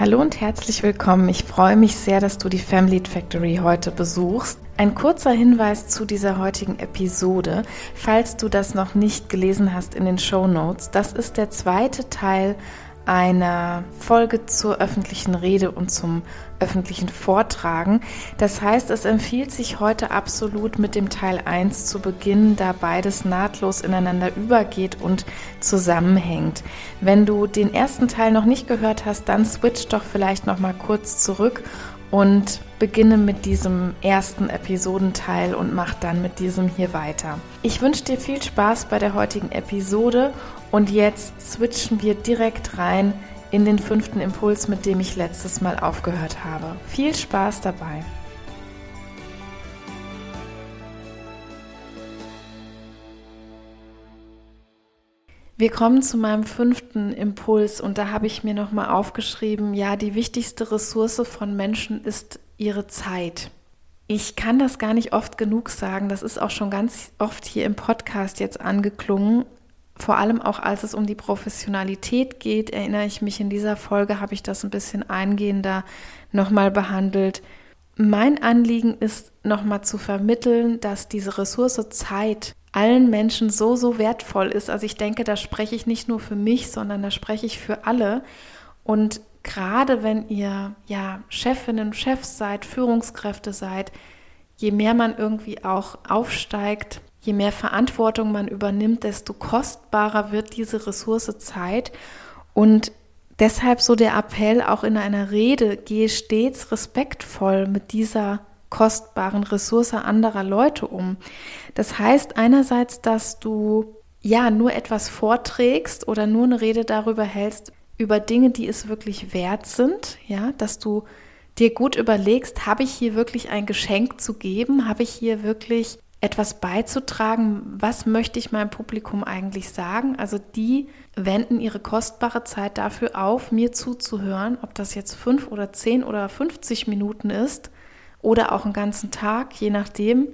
Hallo und herzlich willkommen. Ich freue mich sehr, dass du die Family Factory heute besuchst. Ein kurzer Hinweis zu dieser heutigen Episode, falls du das noch nicht gelesen hast in den Show Notes. Das ist der zweite Teil einer Folge zur öffentlichen Rede und zum öffentlichen Vortragen. Das heißt, es empfiehlt sich heute absolut mit dem Teil 1 zu beginnen, da beides nahtlos ineinander übergeht und zusammenhängt. Wenn du den ersten Teil noch nicht gehört hast, dann switch doch vielleicht noch mal kurz zurück und beginne mit diesem ersten Episodenteil und mach dann mit diesem hier weiter. Ich wünsche dir viel Spaß bei der heutigen Episode und jetzt switchen wir direkt rein in den fünften Impuls, mit dem ich letztes Mal aufgehört habe. Viel Spaß dabei! Wir kommen zu meinem fünften Impuls und da habe ich mir nochmal aufgeschrieben, ja, die wichtigste Ressource von Menschen ist ihre Zeit. Ich kann das gar nicht oft genug sagen, das ist auch schon ganz oft hier im Podcast jetzt angeklungen. Vor allem auch als es um die Professionalität geht, erinnere ich mich, in dieser Folge habe ich das ein bisschen eingehender nochmal behandelt. Mein Anliegen ist nochmal zu vermitteln, dass diese Ressource Zeit allen Menschen so, so wertvoll ist. Also ich denke, da spreche ich nicht nur für mich, sondern da spreche ich für alle. Und gerade wenn ihr ja Chefinnen, Chefs seid, Führungskräfte seid, je mehr man irgendwie auch aufsteigt, je mehr Verantwortung man übernimmt, desto kostbarer wird diese Ressource Zeit. Und deshalb so der Appell auch in einer Rede, gehe stets respektvoll mit dieser kostbaren Ressource anderer Leute um. Das heißt einerseits, dass du ja nur etwas vorträgst oder nur eine Rede darüber hältst, über Dinge, die es wirklich wert sind, ja, dass du dir gut überlegst, habe ich hier wirklich ein Geschenk zu geben, habe ich hier wirklich etwas beizutragen, was möchte ich meinem Publikum eigentlich sagen? Also die wenden ihre kostbare Zeit dafür auf, mir zuzuhören, ob das jetzt fünf oder zehn oder 50 Minuten ist oder auch einen ganzen Tag, je nachdem.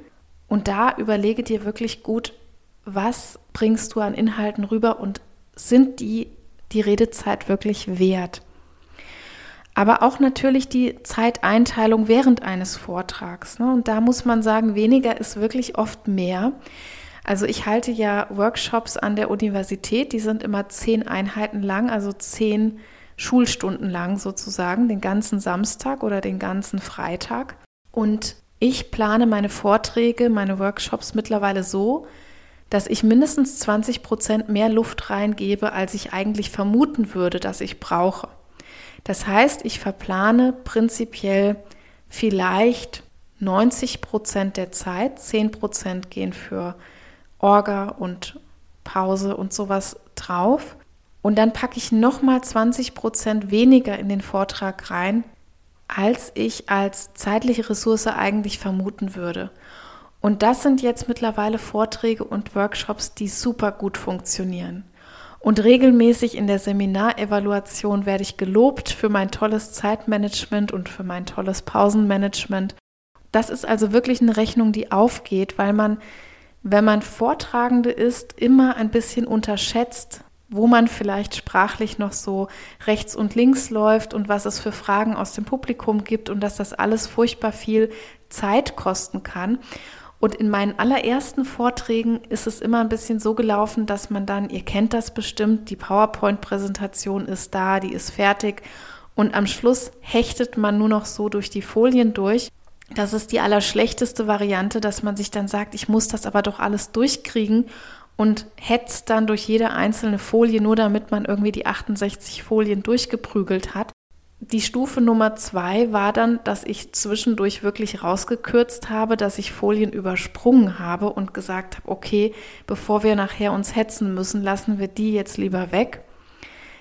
Und da überlege dir wirklich gut, was bringst du an Inhalten rüber und sind die die Redezeit wirklich wert? Aber auch natürlich die Zeiteinteilung während eines Vortrags. Ne? Und da muss man sagen, weniger ist wirklich oft mehr. Also ich halte ja Workshops an der Universität, die sind immer zehn Einheiten lang, also zehn Schulstunden lang sozusagen, den ganzen Samstag oder den ganzen Freitag. Und ich plane meine Vorträge, meine Workshops mittlerweile so, dass ich mindestens 20 Prozent mehr Luft reingebe, als ich eigentlich vermuten würde, dass ich brauche. Das heißt, ich verplane prinzipiell vielleicht 90 Prozent der Zeit, 10 Prozent gehen für Orga und Pause und sowas drauf. Und dann packe ich nochmal 20 Prozent weniger in den Vortrag rein, als ich als zeitliche Ressource eigentlich vermuten würde. Und das sind jetzt mittlerweile Vorträge und Workshops, die super gut funktionieren. Und regelmäßig in der Seminarevaluation werde ich gelobt für mein tolles Zeitmanagement und für mein tolles Pausenmanagement. Das ist also wirklich eine Rechnung, die aufgeht, weil man, wenn man Vortragende ist, immer ein bisschen unterschätzt, wo man vielleicht sprachlich noch so rechts und links läuft und was es für Fragen aus dem Publikum gibt und dass das alles furchtbar viel Zeit kosten kann. Und in meinen allerersten Vorträgen ist es immer ein bisschen so gelaufen, dass man dann, ihr kennt das bestimmt, die PowerPoint-Präsentation ist da, die ist fertig und am Schluss hechtet man nur noch so durch die Folien durch. Das ist die allerschlechteste Variante, dass man sich dann sagt, ich muss das aber doch alles durchkriegen und hetzt dann durch jede einzelne Folie, nur damit man irgendwie die 68 Folien durchgeprügelt hat. Die Stufe Nummer zwei war dann, dass ich zwischendurch wirklich rausgekürzt habe, dass ich Folien übersprungen habe und gesagt habe, okay, bevor wir nachher uns hetzen müssen, lassen wir die jetzt lieber weg.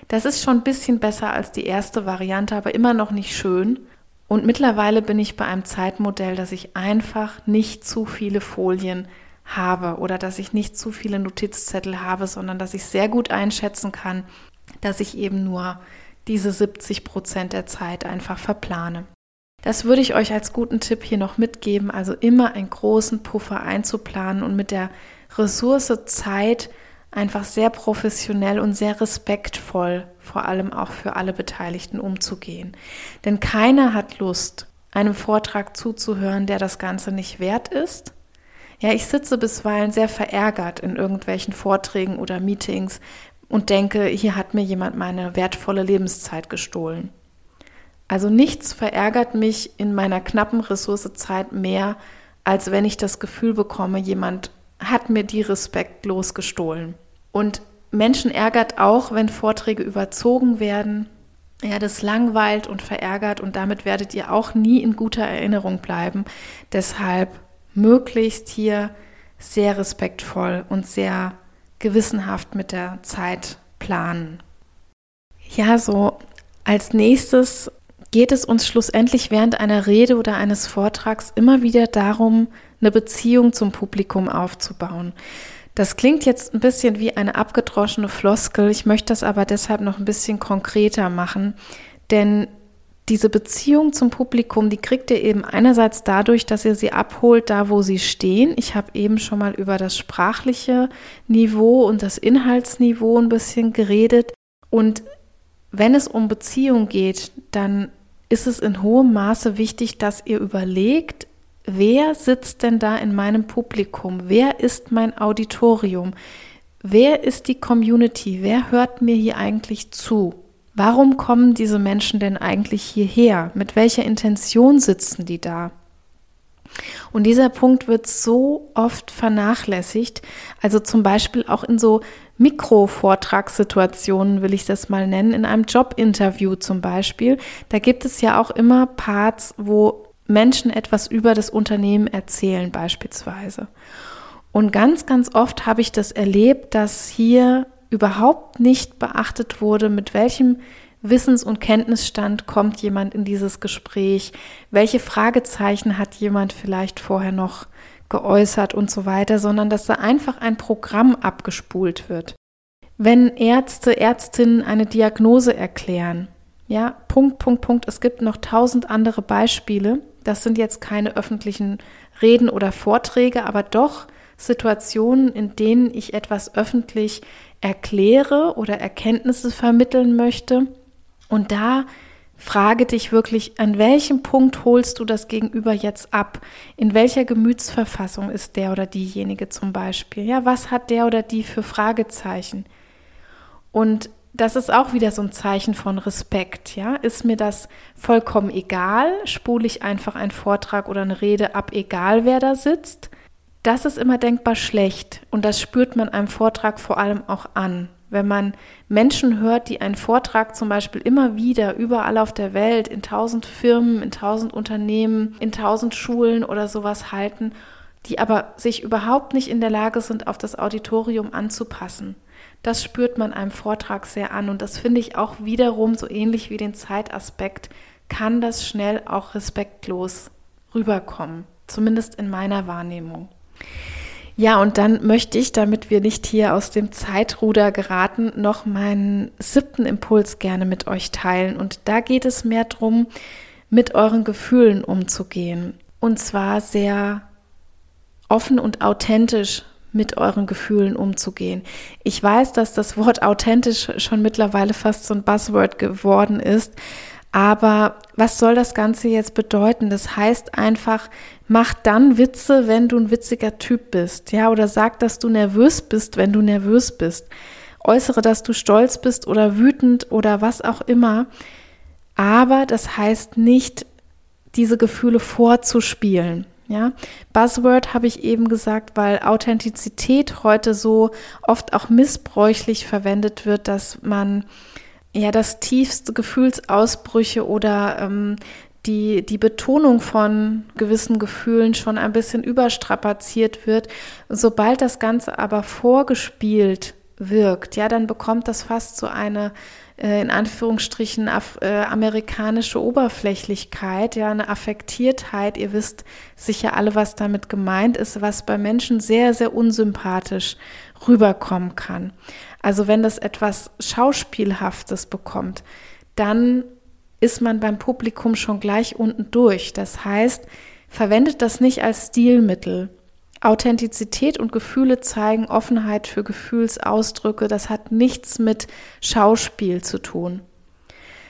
Das ist schon ein bisschen besser als die erste Variante, aber immer noch nicht schön. Und mittlerweile bin ich bei einem Zeitmodell, dass ich einfach nicht zu viele Folien habe oder dass ich nicht zu viele Notizzettel habe, sondern dass ich sehr gut einschätzen kann, dass ich eben nur diese 70 Prozent der Zeit einfach verplane. Das würde ich euch als guten Tipp hier noch mitgeben, also immer einen großen Puffer einzuplanen und mit der Ressource Zeit einfach sehr professionell und sehr respektvoll vor allem auch für alle Beteiligten umzugehen. Denn keiner hat Lust, einem Vortrag zuzuhören, der das Ganze nicht wert ist. Ja, ich sitze bisweilen sehr verärgert in irgendwelchen Vorträgen oder Meetings und denke, hier hat mir jemand meine wertvolle Lebenszeit gestohlen. Also nichts verärgert mich in meiner knappen Ressourcezeit mehr, als wenn ich das Gefühl bekomme, jemand hat mir die respektlos gestohlen. Und Menschen ärgert auch, wenn Vorträge überzogen werden. Ja, das langweilt und verärgert und damit werdet ihr auch nie in guter Erinnerung bleiben. Deshalb möglichst hier sehr respektvoll und sehr gewissenhaft mit der Zeit planen. Ja, so als nächstes geht es uns schlussendlich während einer Rede oder eines Vortrags immer wieder darum, eine Beziehung zum Publikum aufzubauen. Das klingt jetzt ein bisschen wie eine abgedroschene Floskel, ich möchte das aber deshalb noch ein bisschen konkreter machen, denn diese Beziehung zum Publikum, die kriegt ihr eben einerseits dadurch, dass ihr sie abholt, da wo sie stehen. Ich habe eben schon mal über das sprachliche Niveau und das Inhaltsniveau ein bisschen geredet. Und wenn es um Beziehung geht, dann ist es in hohem Maße wichtig, dass ihr überlegt, wer sitzt denn da in meinem Publikum? Wer ist mein Auditorium? Wer ist die Community? Wer hört mir hier eigentlich zu? Warum kommen diese Menschen denn eigentlich hierher? Mit welcher Intention sitzen die da? Und dieser Punkt wird so oft vernachlässigt, also zum Beispiel auch in so Mikrovortragssituationen, will ich das mal nennen, in einem Jobinterview zum Beispiel. Da gibt es ja auch immer Parts, wo Menschen etwas über das Unternehmen erzählen beispielsweise. Und ganz, ganz oft habe ich das erlebt, dass hier überhaupt nicht beachtet wurde, mit welchem Wissens- und Kenntnisstand kommt jemand in dieses Gespräch, welche Fragezeichen hat jemand vielleicht vorher noch geäußert und so weiter, sondern dass da einfach ein Programm abgespult wird. Wenn Ärzte, Ärztinnen eine Diagnose erklären, ja, Punkt, Punkt, Punkt, es gibt noch tausend andere Beispiele. Das sind jetzt keine öffentlichen Reden oder Vorträge, aber doch Situationen, in denen ich etwas öffentlich erkläre oder Erkenntnisse vermitteln möchte. Und da frage dich wirklich, an welchem Punkt holst du das Gegenüber jetzt ab? In welcher Gemütsverfassung ist der oder diejenige zum Beispiel? Ja, was hat der oder die für Fragezeichen? Und das ist auch wieder so ein Zeichen von Respekt, ja? Ist mir das vollkommen egal? Spule ich einfach einen Vortrag oder eine Rede ab, egal wer da sitzt? Das ist immer denkbar schlecht und das spürt man einem Vortrag vor allem auch an. Wenn man Menschen hört, die einen Vortrag zum Beispiel immer wieder überall auf der Welt in tausend Firmen, in tausend Unternehmen, in tausend Schulen oder sowas halten, die aber sich überhaupt nicht in der Lage sind, auf das Auditorium anzupassen. Das spürt man einem Vortrag sehr an und das finde ich auch wiederum so ähnlich wie den Zeitaspekt, kann das schnell auch respektlos rüberkommen, zumindest in meiner Wahrnehmung. Ja, und dann möchte ich, damit wir nicht hier aus dem Zeitruder geraten, noch meinen siebten Impuls gerne mit euch teilen. Und da geht es mehr darum, mit euren Gefühlen umzugehen. Und zwar sehr offen und authentisch mit euren Gefühlen umzugehen. Ich weiß, dass das Wort authentisch schon mittlerweile fast so ein Buzzword geworden ist, aber was soll das Ganze jetzt bedeuten? Das heißt einfach, mach dann Witze, wenn du ein witziger Typ bist, ja, oder sag, dass du nervös bist, wenn du nervös bist. Äußere, dass du stolz bist oder wütend oder was auch immer. Aber das heißt nicht, diese Gefühle vorzuspielen. Ja, Buzzword habe ich eben gesagt, weil Authentizität heute so oft auch missbräuchlich verwendet wird, dass man ja, das tiefste Gefühlsausbrüche oder ähm, die, die Betonung von gewissen Gefühlen schon ein bisschen überstrapaziert wird. Sobald das Ganze aber vorgespielt wirkt, ja, dann bekommt das fast so eine äh, in Anführungsstrichen af, äh, amerikanische Oberflächlichkeit, ja, eine Affektiertheit. Ihr wisst sicher alle, was damit gemeint ist, was bei Menschen sehr, sehr unsympathisch rüberkommen kann. Also wenn das etwas Schauspielhaftes bekommt, dann ist man beim Publikum schon gleich unten durch. Das heißt, verwendet das nicht als Stilmittel. Authentizität und Gefühle zeigen, Offenheit für Gefühlsausdrücke, das hat nichts mit Schauspiel zu tun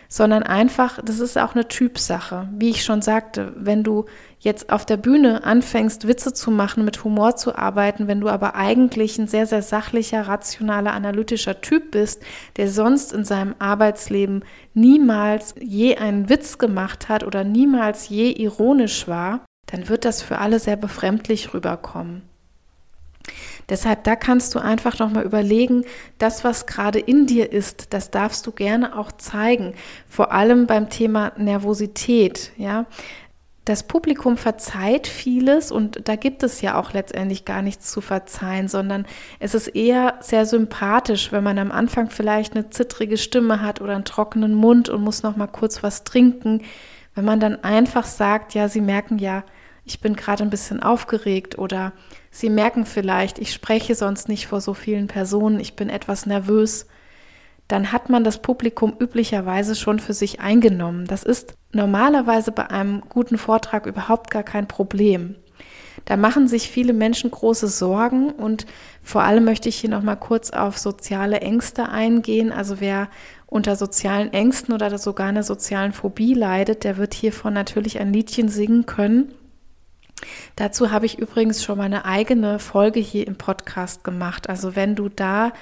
sondern einfach, das ist auch eine Typsache. Wie ich schon sagte, wenn du jetzt auf der Bühne anfängst, Witze zu machen, mit Humor zu arbeiten, wenn du aber eigentlich ein sehr, sehr sachlicher, rationaler, analytischer Typ bist, der sonst in seinem Arbeitsleben niemals je einen Witz gemacht hat oder niemals je ironisch war, dann wird das für alle sehr befremdlich rüberkommen. Deshalb, da kannst du einfach noch mal überlegen, das, was gerade in dir ist, das darfst du gerne auch zeigen. Vor allem beim Thema Nervosität, ja. Das Publikum verzeiht vieles und da gibt es ja auch letztendlich gar nichts zu verzeihen, sondern es ist eher sehr sympathisch, wenn man am Anfang vielleicht eine zittrige Stimme hat oder einen trockenen Mund und muss noch mal kurz was trinken, wenn man dann einfach sagt, ja, sie merken ja, ich bin gerade ein bisschen aufgeregt oder Sie merken vielleicht, ich spreche sonst nicht vor so vielen Personen, ich bin etwas nervös. Dann hat man das Publikum üblicherweise schon für sich eingenommen. Das ist normalerweise bei einem guten Vortrag überhaupt gar kein Problem. Da machen sich viele Menschen große Sorgen und vor allem möchte ich hier noch mal kurz auf soziale Ängste eingehen. Also wer unter sozialen Ängsten oder sogar einer sozialen Phobie leidet, der wird hiervon natürlich ein Liedchen singen können. Dazu habe ich übrigens schon mal eine eigene Folge hier im Podcast gemacht. Also wenn du da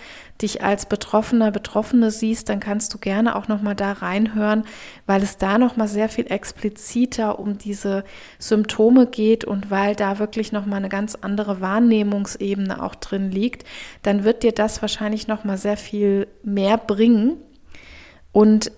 dich als Betroffener, Betroffene siehst, dann kannst du gerne auch noch mal da reinhören, weil es da noch mal sehr viel expliziter um diese Symptome geht und weil da wirklich noch mal eine ganz andere Wahrnehmungsebene auch drin liegt, dann wird dir das wahrscheinlich noch mal sehr viel mehr bringen. Und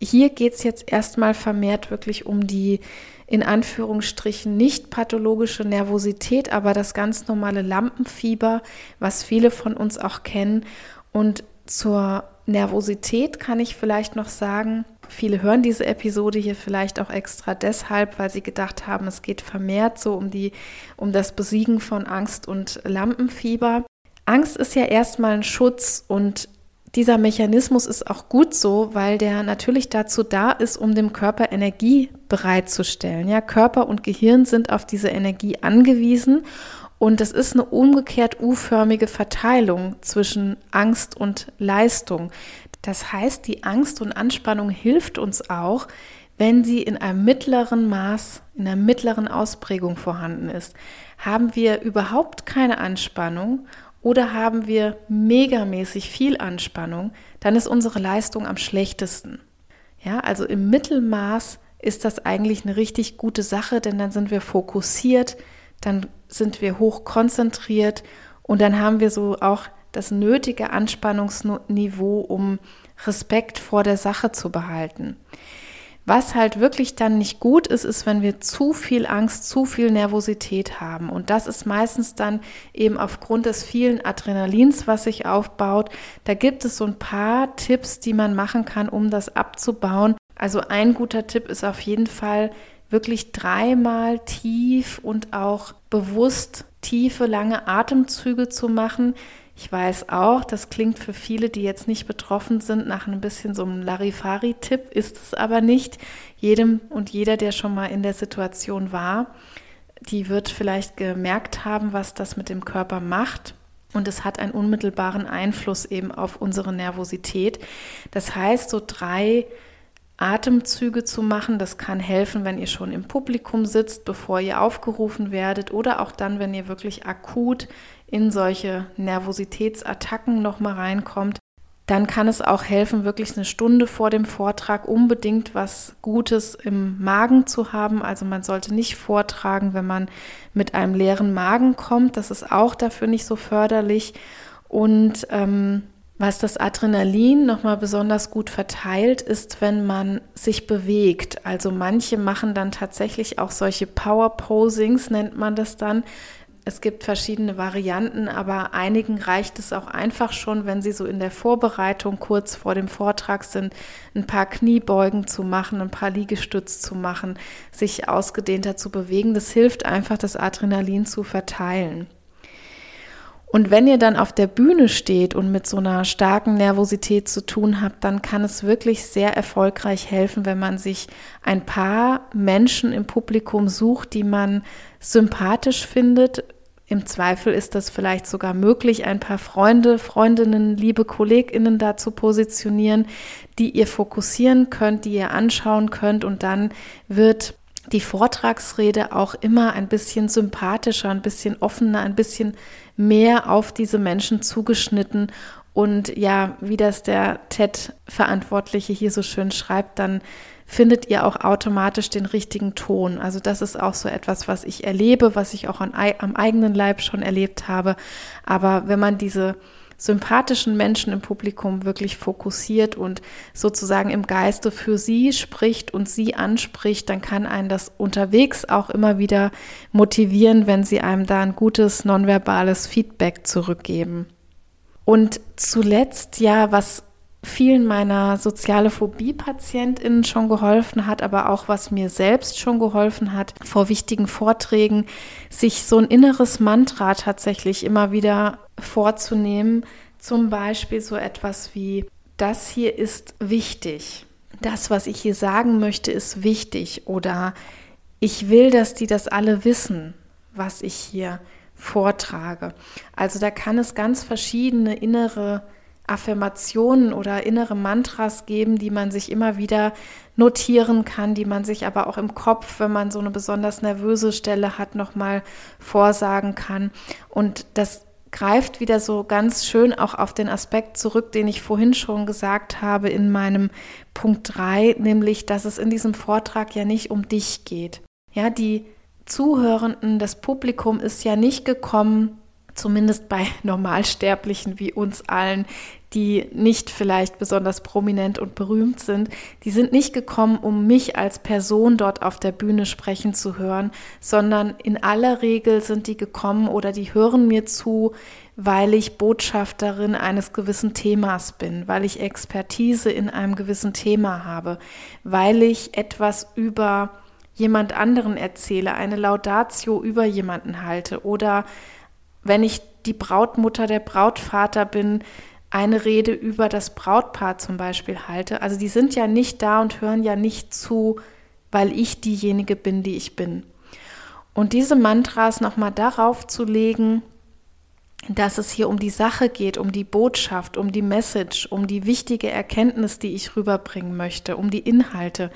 hier geht es jetzt erstmal vermehrt wirklich um die in Anführungsstrichen nicht pathologische Nervosität, aber das ganz normale Lampenfieber, was viele von uns auch kennen. Und zur Nervosität kann ich vielleicht noch sagen, viele hören diese Episode hier vielleicht auch extra deshalb, weil sie gedacht haben, es geht vermehrt so um die um das Besiegen von Angst und Lampenfieber. Angst ist ja erstmal ein Schutz und dieser Mechanismus ist auch gut so, weil der natürlich dazu da ist, um dem Körper Energie bereitzustellen. Ja, Körper und Gehirn sind auf diese Energie angewiesen und es ist eine umgekehrt U-förmige Verteilung zwischen Angst und Leistung. Das heißt, die Angst und Anspannung hilft uns auch, wenn sie in einem mittleren Maß, in einer mittleren Ausprägung vorhanden ist. Haben wir überhaupt keine Anspannung oder haben wir megamäßig viel Anspannung, dann ist unsere Leistung am schlechtesten. Ja, also im Mittelmaß ist das eigentlich eine richtig gute Sache, denn dann sind wir fokussiert, dann sind wir hoch konzentriert und dann haben wir so auch das nötige Anspannungsniveau, um Respekt vor der Sache zu behalten. Was halt wirklich dann nicht gut ist, ist, wenn wir zu viel Angst, zu viel Nervosität haben. Und das ist meistens dann eben aufgrund des vielen Adrenalins, was sich aufbaut. Da gibt es so ein paar Tipps, die man machen kann, um das abzubauen. Also ein guter Tipp ist auf jeden Fall, wirklich dreimal tief und auch bewusst tiefe, lange Atemzüge zu machen. Ich weiß auch, das klingt für viele, die jetzt nicht betroffen sind, nach ein bisschen so einem Larifari-Tipp, ist es aber nicht. Jedem und jeder, der schon mal in der Situation war, die wird vielleicht gemerkt haben, was das mit dem Körper macht. Und es hat einen unmittelbaren Einfluss eben auf unsere Nervosität. Das heißt, so drei Atemzüge zu machen. Das kann helfen, wenn ihr schon im Publikum sitzt, bevor ihr aufgerufen werdet oder auch dann, wenn ihr wirklich akut in solche Nervositätsattacken nochmal reinkommt. Dann kann es auch helfen, wirklich eine Stunde vor dem Vortrag unbedingt was Gutes im Magen zu haben. Also man sollte nicht vortragen, wenn man mit einem leeren Magen kommt. Das ist auch dafür nicht so förderlich. Und ähm, was das Adrenalin nochmal besonders gut verteilt, ist, wenn man sich bewegt. Also manche machen dann tatsächlich auch solche Power Posings, nennt man das dann. Es gibt verschiedene Varianten, aber einigen reicht es auch einfach schon, wenn sie so in der Vorbereitung kurz vor dem Vortrag sind, ein paar Kniebeugen zu machen, ein paar Liegestütz zu machen, sich ausgedehnter zu bewegen. Das hilft einfach, das Adrenalin zu verteilen. Und wenn ihr dann auf der Bühne steht und mit so einer starken Nervosität zu tun habt, dann kann es wirklich sehr erfolgreich helfen, wenn man sich ein paar Menschen im Publikum sucht, die man sympathisch findet, Im Zweifel ist das vielleicht sogar möglich, ein paar Freunde, Freundinnen, liebe Kolleginnen da zu positionieren, die ihr fokussieren könnt, die ihr anschauen könnt und dann wird die Vortragsrede auch immer ein bisschen sympathischer, ein bisschen offener, ein bisschen mehr auf diese Menschen zugeschnitten. Und ja, wie das der TED-Verantwortliche hier so schön schreibt, dann findet ihr auch automatisch den richtigen Ton. Also das ist auch so etwas, was ich erlebe, was ich auch an, am eigenen Leib schon erlebt habe. Aber wenn man diese sympathischen Menschen im Publikum wirklich fokussiert und sozusagen im Geiste für sie spricht und sie anspricht, dann kann einen das unterwegs auch immer wieder motivieren, wenn sie einem da ein gutes nonverbales Feedback zurückgeben. Und zuletzt ja, was vielen meiner soziale Phobie-PatientInnen schon geholfen hat, aber auch was mir selbst schon geholfen hat, vor wichtigen Vorträgen, sich so ein inneres Mantra tatsächlich immer wieder vorzunehmen. Zum Beispiel so etwas wie, das hier ist wichtig. Das, was ich hier sagen möchte, ist wichtig. Oder ich will, dass die das alle wissen, was ich hier vortrage. Also da kann es ganz verschiedene innere Affirmationen oder innere Mantras geben, die man sich immer wieder notieren kann, die man sich aber auch im Kopf, wenn man so eine besonders nervöse Stelle hat, nochmal vorsagen kann. Und das greift wieder so ganz schön auch auf den Aspekt zurück, den ich vorhin schon gesagt habe in meinem Punkt 3, nämlich, dass es in diesem Vortrag ja nicht um dich geht. Ja, die Zuhörenden, das Publikum ist ja nicht gekommen, zumindest bei Normalsterblichen wie uns allen, die nicht vielleicht besonders prominent und berühmt sind, die sind nicht gekommen, um mich als Person dort auf der Bühne sprechen zu hören, sondern in aller Regel sind die gekommen oder die hören mir zu, weil ich Botschafterin eines gewissen Themas bin, weil ich Expertise in einem gewissen Thema habe, weil ich etwas über jemand anderen erzähle, eine Laudatio über jemanden halte oder wenn ich die Brautmutter, der Brautvater bin, eine Rede über das Brautpaar zum Beispiel halte. Also die sind ja nicht da und hören ja nicht zu, weil ich diejenige bin, die ich bin. Und diese Mantras nochmal darauf zu legen, dass es hier um die Sache geht, um die Botschaft, um die Message, um die wichtige Erkenntnis, die ich rüberbringen möchte, um die Inhalte.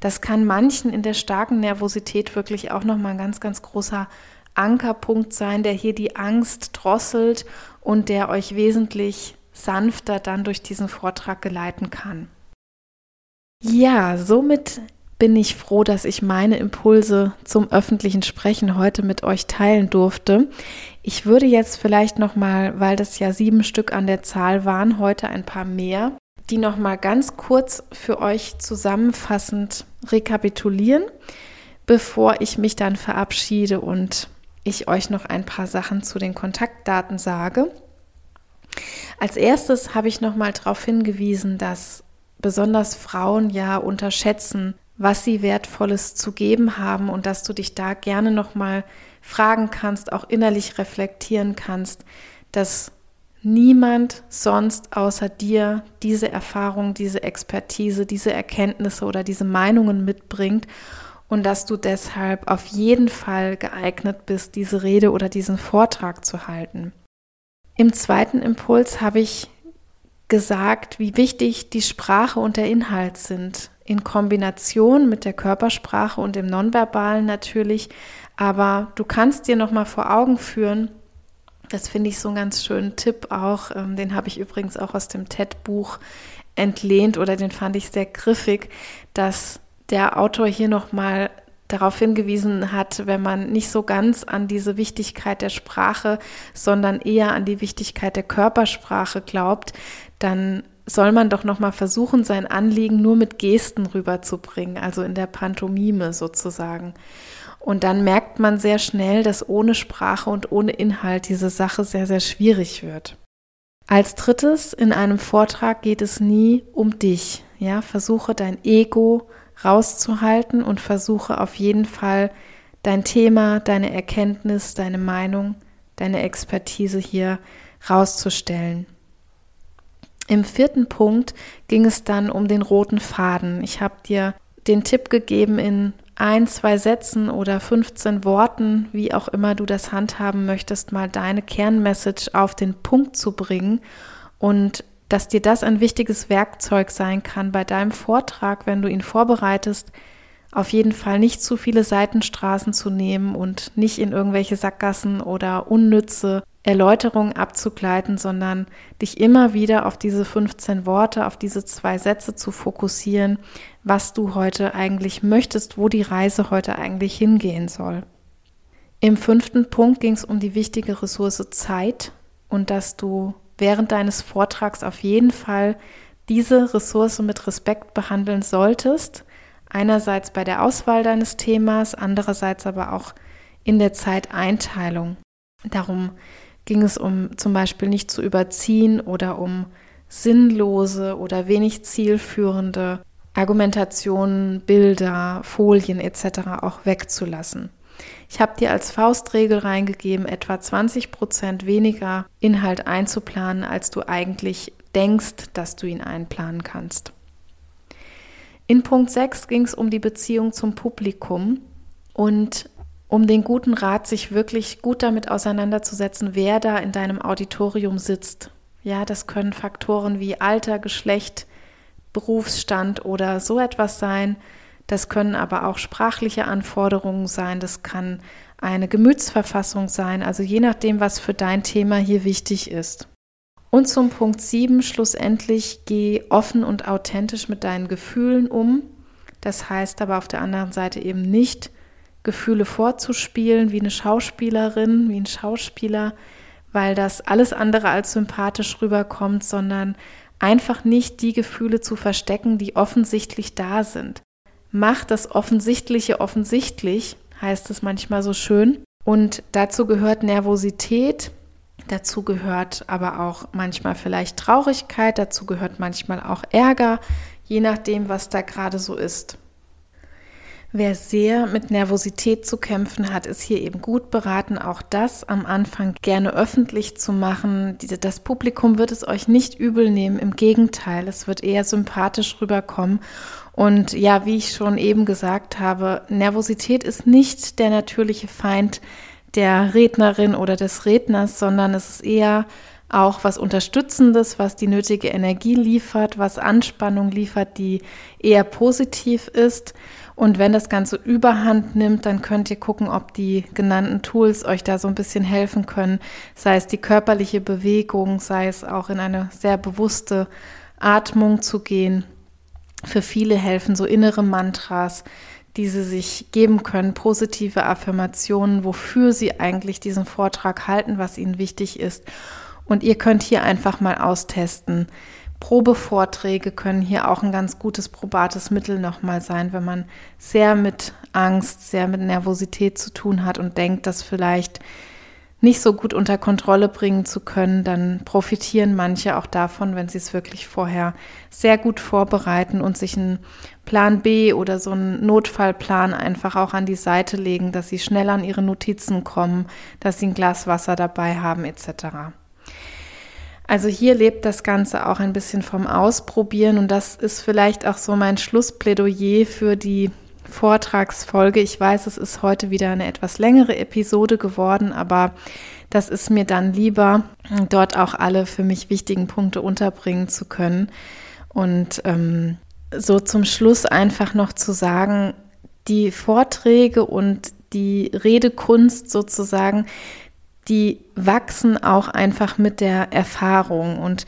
Das kann manchen in der starken Nervosität wirklich auch nochmal ein ganz, ganz großer Ankerpunkt sein, der hier die Angst drosselt und der euch wesentlich sanfter dann durch diesen Vortrag geleiten kann. Ja, somit bin ich froh, dass ich meine Impulse zum öffentlichen Sprechen heute mit euch teilen durfte. Ich würde jetzt vielleicht noch mal, weil das ja sieben Stück an der Zahl waren, heute ein paar mehr, die noch mal ganz kurz für euch zusammenfassend rekapitulieren, bevor ich mich dann verabschiede und ich euch noch ein paar Sachen zu den Kontaktdaten sage. Als erstes habe ich noch mal darauf hingewiesen, dass besonders Frauen ja unterschätzen, was sie wertvolles zu geben haben und dass du dich da gerne noch mal fragen kannst, auch innerlich reflektieren kannst, dass niemand sonst außer dir diese Erfahrung, diese Expertise, diese Erkenntnisse oder diese Meinungen mitbringt und dass du deshalb auf jeden Fall geeignet bist, diese Rede oder diesen Vortrag zu halten. Im zweiten Impuls habe ich gesagt, wie wichtig die Sprache und der Inhalt sind, in Kombination mit der Körpersprache und dem Nonverbalen natürlich. Aber du kannst dir noch mal vor Augen führen, das finde ich so einen ganz schönen Tipp auch, ähm, den habe ich übrigens auch aus dem TED-Buch entlehnt oder den fand ich sehr griffig, dass der Autor hier noch mal darauf hingewiesen hat, wenn man nicht so ganz an diese Wichtigkeit der Sprache, sondern eher an die Wichtigkeit der Körpersprache glaubt, dann soll man doch noch mal versuchen, sein Anliegen nur mit Gesten rüberzubringen, also in der Pantomime sozusagen. Und dann merkt man sehr schnell, dass ohne Sprache und ohne Inhalt diese Sache sehr, sehr schwierig wird. Als drittes, in einem Vortrag geht es nie um dich. Ja, versuche dein Ego rauszuhalten und versuche auf jeden Fall dein Thema, deine Erkenntnis, deine Meinung, deine Expertise hier rauszustellen. Im vierten Punkt ging es dann um den roten Faden. Ich habe dir den Tipp gegeben, in ein, zwei Sätzen oder 15 Worten, wie auch immer du das handhaben möchtest, mal deine Kernmessage auf den Punkt zu bringen und dass dir das ein wichtiges Werkzeug sein kann bei deinem Vortrag, wenn du ihn vorbereitest, auf jeden Fall nicht zu viele Seitenstraßen zu nehmen und nicht in irgendwelche Sackgassen oder unnütze Erläuterungen abzugleiten, sondern dich immer wieder auf diese 15 Worte, auf diese zwei Sätze zu fokussieren, was du heute eigentlich möchtest, wo die Reise heute eigentlich hingehen soll. Im fünften Punkt ging es um die wichtige Ressource Zeit und dass du während deines Vortrags auf jeden Fall diese Ressource mit Respekt behandeln solltest. Einerseits bei der Auswahl deines Themas, andererseits aber auch in der Zeiteinteilung. Darum ging es um zum Beispiel nicht zu überziehen oder um sinnlose oder wenig zielführende Argumentationen, Bilder, Folien etc. auch wegzulassen. Ich habe dir als Faustregel reingegeben, etwa 20 Prozent weniger Inhalt einzuplanen, als du eigentlich denkst, dass du ihn einplanen kannst. In Punkt 6 ging es um die Beziehung zum Publikum und um den guten Rat, sich wirklich gut damit auseinanderzusetzen, wer da in deinem Auditorium sitzt. Ja, das können Faktoren wie Alter, Geschlecht, Berufsstand oder so etwas sein. Das können aber auch sprachliche Anforderungen sein. Das kann eine Gemütsverfassung sein. Also je nachdem, was für dein Thema hier wichtig ist. Und zum Punkt 7 schlussendlich, geh offen und authentisch mit deinen Gefühlen um. Das heißt aber auf der anderen Seite eben nicht, Gefühle vorzuspielen wie eine Schauspielerin, wie ein Schauspieler, weil das alles andere als sympathisch rüberkommt, sondern einfach nicht die Gefühle zu verstecken, die offensichtlich da sind. Mach das Offensichtliche offensichtlich, heißt es manchmal so schön. Und dazu gehört Nervosität, dazu gehört aber auch manchmal vielleicht Traurigkeit, dazu gehört manchmal auch Ärger, je nachdem, was da gerade so ist. Wer sehr mit Nervosität zu kämpfen hat, ist hier eben gut beraten, auch das am Anfang gerne öffentlich zu machen. Das Publikum wird es euch nicht übel nehmen, im Gegenteil, es wird eher sympathisch rüberkommen. Und ja, wie ich schon eben gesagt habe, Nervosität ist nicht der natürliche Feind der Rednerin oder des Redners, sondern es ist eher auch was Unterstützendes, was die nötige Energie liefert, was Anspannung liefert, die eher positiv ist. Und wenn das Ganze überhand nimmt, dann könnt ihr gucken, ob die genannten Tools euch da so ein bisschen helfen können, sei es die körperliche Bewegung, sei es auch in eine sehr bewusste Atmung zu gehen. Für viele helfen so innere Mantras, die sie sich geben können, positive Affirmationen, wofür sie eigentlich diesen Vortrag halten, was ihnen wichtig ist. Und ihr könnt hier einfach mal austesten, Probevorträge können hier auch ein ganz gutes probates Mittel nochmal sein, wenn man sehr mit Angst, sehr mit Nervosität zu tun hat und denkt, das vielleicht nicht so gut unter Kontrolle bringen zu können, dann profitieren manche auch davon, wenn sie es wirklich vorher sehr gut vorbereiten und sich einen Plan B oder so einen Notfallplan einfach auch an die Seite legen, dass sie schnell an ihre Notizen kommen, dass sie ein Glas Wasser dabei haben etc. Also hier lebt das Ganze auch ein bisschen vom Ausprobieren und das ist vielleicht auch so mein Schlussplädoyer für die Vortragsfolge. Ich weiß, es ist heute wieder eine etwas längere Episode geworden, aber das ist mir dann lieber, dort auch alle für mich wichtigen Punkte unterbringen zu können. Und ähm, so zum Schluss einfach noch zu sagen, die Vorträge und die Redekunst sozusagen, die wachsen auch einfach mit der Erfahrung. Und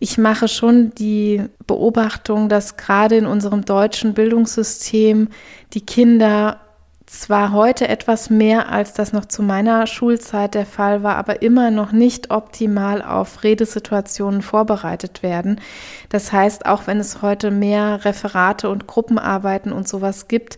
ich mache schon die Beobachtung, dass gerade in unserem deutschen Bildungssystem die Kinder zwar heute etwas mehr, als das noch zu meiner Schulzeit der Fall war, aber immer noch nicht optimal auf Redesituationen vorbereitet werden. Das heißt, auch wenn es heute mehr Referate und Gruppenarbeiten und sowas gibt,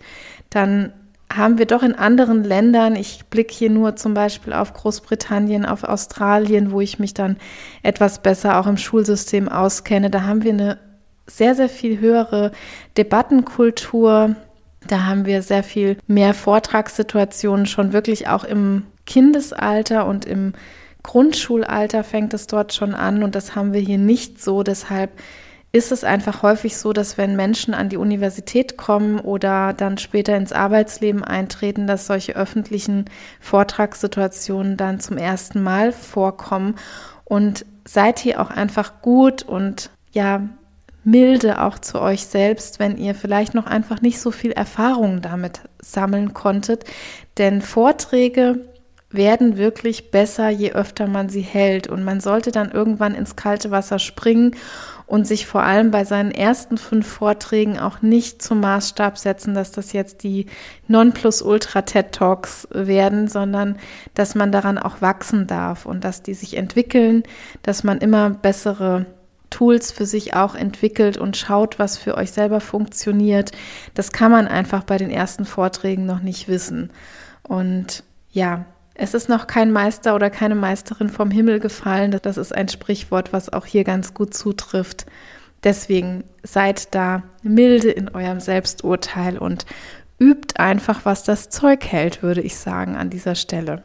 dann haben wir doch in anderen Ländern, ich blicke hier nur zum Beispiel auf Großbritannien, auf Australien, wo ich mich dann etwas besser auch im Schulsystem auskenne, da haben wir eine sehr, sehr viel höhere Debattenkultur. Da haben wir sehr viel mehr Vortragssituationen schon wirklich auch im Kindesalter und im Grundschulalter fängt es dort schon an und das haben wir hier nicht so. Deshalb ist es einfach häufig so, dass wenn Menschen an die Universität kommen oder dann später ins Arbeitsleben eintreten, dass solche öffentlichen Vortragssituationen dann zum ersten Mal vorkommen. Und seid hier auch einfach gut und ja, milde auch zu euch selbst, wenn ihr vielleicht noch einfach nicht so viel Erfahrung damit sammeln konntet. Denn Vorträge werden wirklich besser, je öfter man sie hält. Und man sollte dann irgendwann ins kalte Wasser springen und sich vor allem bei seinen ersten fünf Vorträgen auch nicht zum Maßstab setzen, dass das jetzt die Nonplusultra-TED-Talks werden, sondern dass man daran auch wachsen darf und dass die sich entwickeln, dass man immer bessere Tools für sich auch entwickelt und schaut, was für euch selber funktioniert. Das kann man einfach bei den ersten Vorträgen noch nicht wissen. Und ja, es ist noch kein Meister oder keine Meisterin vom Himmel gefallen. Das ist ein Sprichwort, was auch hier ganz gut zutrifft. Deswegen seid da milde in eurem Selbsturteil und übt einfach, was das Zeug hält, würde ich sagen, an dieser Stelle.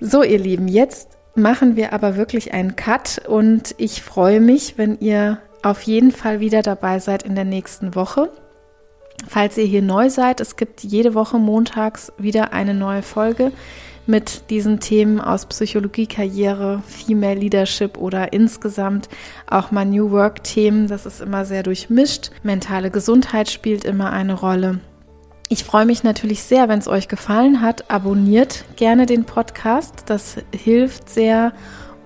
So, ihr Lieben, jetzt machen wir aber wirklich einen Cut und ich freue mich, wenn ihr auf jeden Fall wieder dabei seid in der nächsten Woche. Falls ihr hier neu seid, es gibt jede Woche montags wieder eine neue Folge mit diesen Themen aus Psychologie, Karriere, Female Leadership oder insgesamt auch mal New Work Themen. Das ist immer sehr durchmischt. Mentale Gesundheit spielt immer eine Rolle. Ich freue mich natürlich sehr, wenn es euch gefallen hat. Abonniert gerne den Podcast. Das hilft sehr,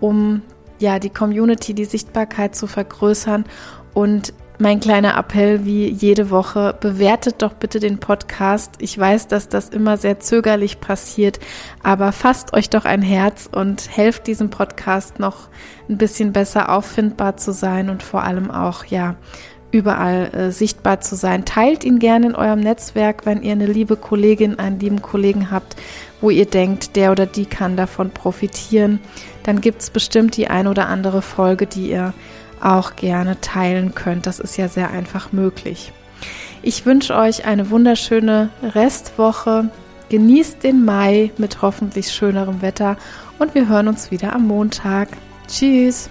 um ja die Community, die Sichtbarkeit zu vergrößern und mein kleiner Appell wie jede Woche, bewertet doch bitte den Podcast. Ich weiß, dass das immer sehr zögerlich passiert, aber fasst euch doch ein Herz und helft diesem Podcast noch ein bisschen besser auffindbar zu sein und vor allem auch, ja, überall äh, sichtbar zu sein. Teilt ihn gerne in eurem Netzwerk, wenn ihr eine liebe Kollegin, einen lieben Kollegen habt, wo ihr denkt, der oder die kann davon profitieren. Dann gibt es bestimmt die ein oder andere Folge, die ihr auch gerne teilen könnt. Das ist ja sehr einfach möglich. Ich wünsche euch eine wunderschöne Restwoche. Genießt den Mai mit hoffentlich schönerem Wetter und wir hören uns wieder am Montag. Tschüss!